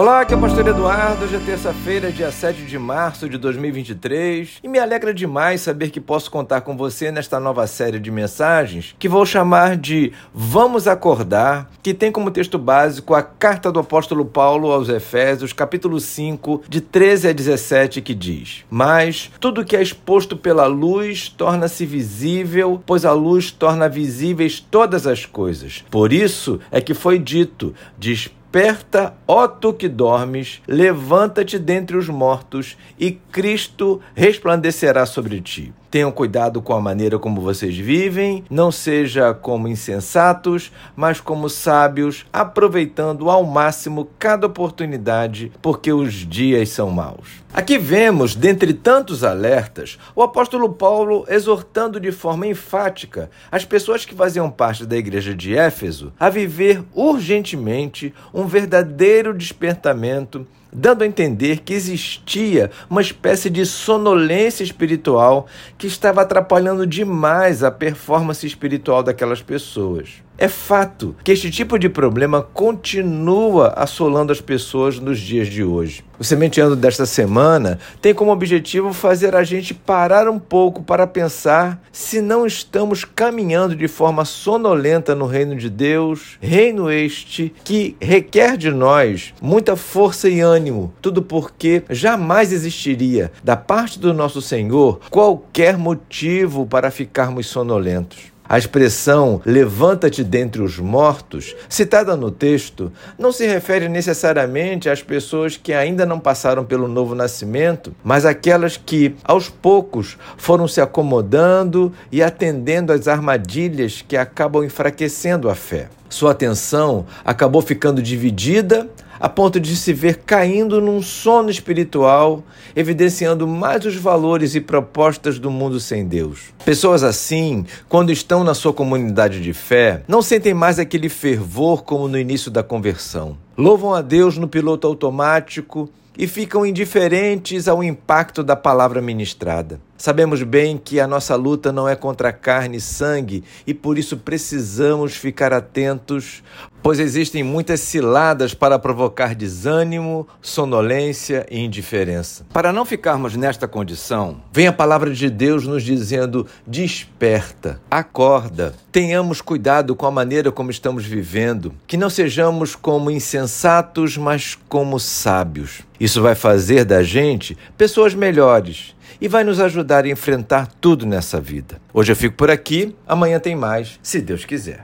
Olá, aqui é o Pastor Eduardo. Hoje é terça-feira, dia 7 de março de 2023 e me alegra demais saber que posso contar com você nesta nova série de mensagens que vou chamar de Vamos Acordar, que tem como texto básico a carta do apóstolo Paulo aos Efésios, capítulo 5, de 13 a 17, que diz: Mas tudo que é exposto pela luz torna-se visível, pois a luz torna visíveis todas as coisas. Por isso é que foi dito: Desperta Desperta, ó tu que dormes, levanta-te dentre os mortos, e Cristo resplandecerá sobre ti. Tenham cuidado com a maneira como vocês vivem, não seja como insensatos, mas como sábios, aproveitando ao máximo cada oportunidade, porque os dias são maus. Aqui vemos, dentre tantos alertas, o apóstolo Paulo exortando de forma enfática as pessoas que faziam parte da igreja de Éfeso a viver urgentemente verdadeiro despertamento dando a entender que existia uma espécie de sonolência espiritual que estava atrapalhando demais a performance espiritual daquelas pessoas. É fato que este tipo de problema continua assolando as pessoas nos dias de hoje. O Sementeando desta semana tem como objetivo fazer a gente parar um pouco para pensar se não estamos caminhando de forma sonolenta no reino de Deus, reino este que requer de nós muita força e ânimo, tudo porque jamais existiria da parte do nosso Senhor qualquer motivo para ficarmos sonolentos. A expressão levanta-te dentre os mortos, citada no texto, não se refere necessariamente às pessoas que ainda não passaram pelo novo nascimento, mas àquelas que, aos poucos, foram se acomodando e atendendo às armadilhas que acabam enfraquecendo a fé. Sua atenção acabou ficando dividida a ponto de se ver caindo num sono espiritual, evidenciando mais os valores e propostas do mundo sem Deus. Pessoas assim, quando estão na sua comunidade de fé, não sentem mais aquele fervor como no início da conversão. Louvam a Deus no piloto automático e ficam indiferentes ao impacto da palavra ministrada. Sabemos bem que a nossa luta não é contra carne e sangue e por isso precisamos ficar atentos, pois existem muitas ciladas para provocar desânimo, sonolência e indiferença. Para não ficarmos nesta condição, vem a palavra de Deus nos dizendo: desperta, acorda, tenhamos cuidado com a maneira como estamos vivendo, que não sejamos como insensatos, mas como sábios. Isso vai fazer da gente pessoas melhores e vai nos ajudar a enfrentar tudo nessa vida. Hoje eu fico por aqui, amanhã tem mais, se Deus quiser.